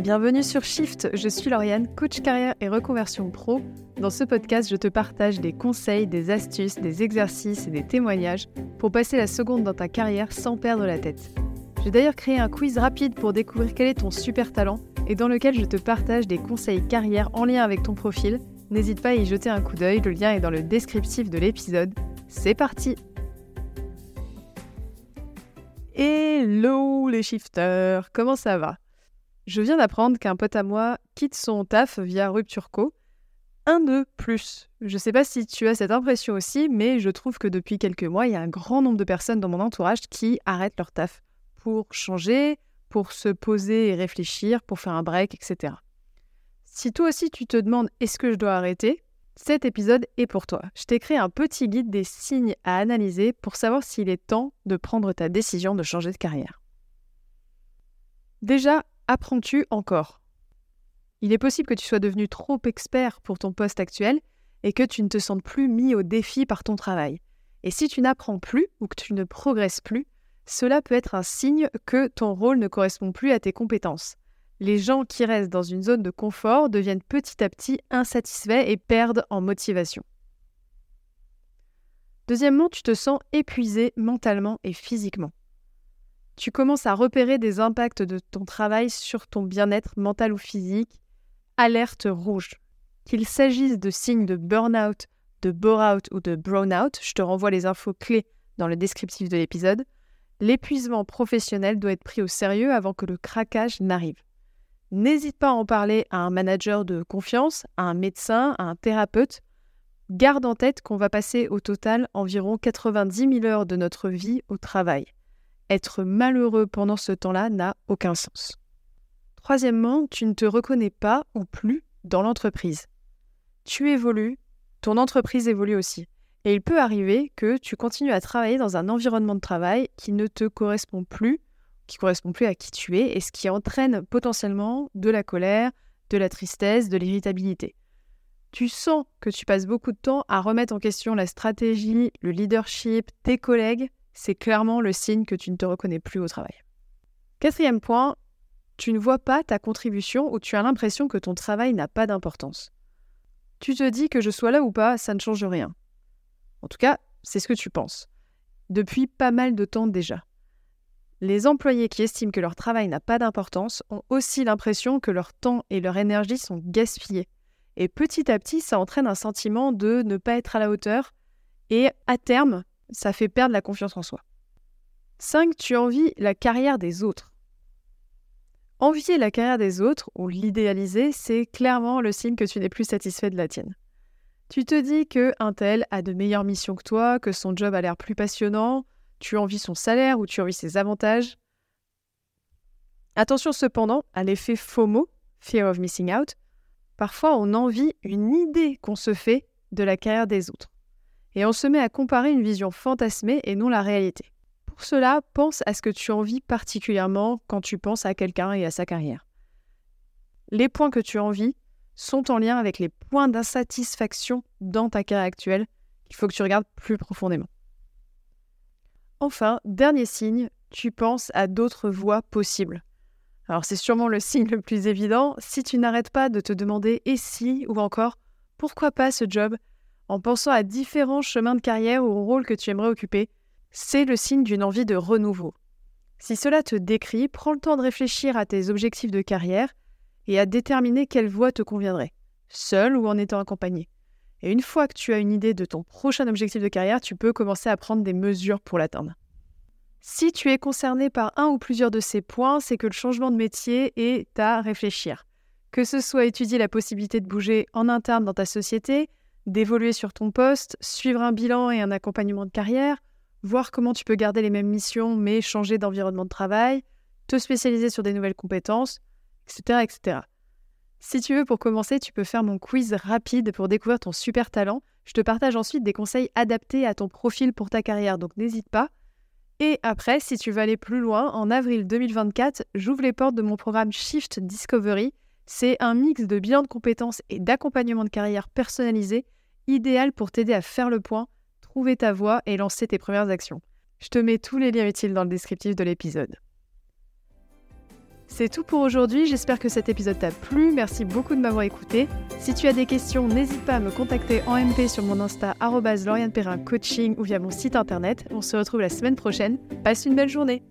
Bienvenue sur Shift, je suis Lauriane, coach carrière et reconversion pro. Dans ce podcast, je te partage des conseils, des astuces, des exercices et des témoignages pour passer la seconde dans ta carrière sans perdre la tête. J'ai d'ailleurs créé un quiz rapide pour découvrir quel est ton super talent et dans lequel je te partage des conseils carrière en lien avec ton profil. N'hésite pas à y jeter un coup d'œil, le lien est dans le descriptif de l'épisode. C'est parti Hello les shifters, comment ça va? Je viens d'apprendre qu'un pote à moi quitte son taf via Rupture Co. Un de plus. Je sais pas si tu as cette impression aussi, mais je trouve que depuis quelques mois, il y a un grand nombre de personnes dans mon entourage qui arrêtent leur taf pour changer, pour se poser et réfléchir, pour faire un break, etc. Si toi aussi tu te demandes est-ce que je dois arrêter, cet épisode est pour toi. Je t'ai créé un petit guide des signes à analyser pour savoir s'il est temps de prendre ta décision de changer de carrière. Déjà, apprends-tu encore? Il est possible que tu sois devenu trop expert pour ton poste actuel et que tu ne te sentes plus mis au défi par ton travail. Et si tu n'apprends plus ou que tu ne progresses plus, cela peut être un signe que ton rôle ne correspond plus à tes compétences. Les gens qui restent dans une zone de confort deviennent petit à petit insatisfaits et perdent en motivation. Deuxièmement, tu te sens épuisé mentalement et physiquement tu commences à repérer des impacts de ton travail sur ton bien-être mental ou physique. Alerte rouge. Qu'il s'agisse de signes de burn-out, de bore-out ou de brown-out, je te renvoie les infos clés dans le descriptif de l'épisode, l'épuisement professionnel doit être pris au sérieux avant que le craquage n'arrive. N'hésite pas à en parler à un manager de confiance, à un médecin, à un thérapeute. Garde en tête qu'on va passer au total environ 90 000 heures de notre vie au travail. Être malheureux pendant ce temps-là n'a aucun sens. Troisièmement, tu ne te reconnais pas ou plus dans l'entreprise. Tu évolues, ton entreprise évolue aussi. Et il peut arriver que tu continues à travailler dans un environnement de travail qui ne te correspond plus, qui correspond plus à qui tu es, et ce qui entraîne potentiellement de la colère, de la tristesse, de l'irritabilité. Tu sens que tu passes beaucoup de temps à remettre en question la stratégie, le leadership, tes collègues, c'est clairement le signe que tu ne te reconnais plus au travail. Quatrième point, tu ne vois pas ta contribution ou tu as l'impression que ton travail n'a pas d'importance. Tu te dis que je sois là ou pas, ça ne change rien. En tout cas, c'est ce que tu penses. Depuis pas mal de temps déjà. Les employés qui estiment que leur travail n'a pas d'importance ont aussi l'impression que leur temps et leur énergie sont gaspillés. Et petit à petit, ça entraîne un sentiment de ne pas être à la hauteur et à terme, ça fait perdre la confiance en soi. 5. Tu envies la carrière des autres. Envier la carrière des autres, ou l'idéaliser, c'est clairement le signe que tu n'es plus satisfait de la tienne. Tu te dis que un tel a de meilleures missions que toi, que son job a l'air plus passionnant, tu envies son salaire ou tu envies ses avantages. Attention cependant à l'effet FOMO, Fear of Missing Out. Parfois, on envie une idée qu'on se fait de la carrière des autres et on se met à comparer une vision fantasmée et non la réalité. Pour cela, pense à ce que tu envies particulièrement quand tu penses à quelqu'un et à sa carrière. Les points que tu envies sont en lien avec les points d'insatisfaction dans ta carrière actuelle qu'il faut que tu regardes plus profondément. Enfin, dernier signe, tu penses à d'autres voies possibles. Alors c'est sûrement le signe le plus évident si tu n'arrêtes pas de te demander et si ou encore pourquoi pas ce job en pensant à différents chemins de carrière ou rôles que tu aimerais occuper, c'est le signe d'une envie de renouveau. Si cela te décrit, prends le temps de réfléchir à tes objectifs de carrière et à déterminer quelle voie te conviendrait, seul ou en étant accompagné. Et une fois que tu as une idée de ton prochain objectif de carrière, tu peux commencer à prendre des mesures pour l'atteindre. Si tu es concerné par un ou plusieurs de ces points, c'est que le changement de métier est à réfléchir. Que ce soit étudier la possibilité de bouger en interne dans ta société, d'évoluer sur ton poste, suivre un bilan et un accompagnement de carrière, voir comment tu peux garder les mêmes missions mais changer d'environnement de travail, te spécialiser sur des nouvelles compétences, etc., etc. Si tu veux, pour commencer, tu peux faire mon quiz rapide pour découvrir ton super talent. Je te partage ensuite des conseils adaptés à ton profil pour ta carrière, donc n'hésite pas. Et après, si tu veux aller plus loin, en avril 2024, j'ouvre les portes de mon programme Shift Discovery. C'est un mix de bilan de compétences et d'accompagnement de carrière personnalisé idéal pour t'aider à faire le point, trouver ta voie et lancer tes premières actions. Je te mets tous les liens utiles dans le descriptif de l'épisode. C'est tout pour aujourd'hui, j'espère que cet épisode t'a plu, merci beaucoup de m'avoir écouté. Si tu as des questions, n'hésite pas à me contacter en MP sur mon Insta Coaching ou via mon site internet. On se retrouve la semaine prochaine. Passe une belle journée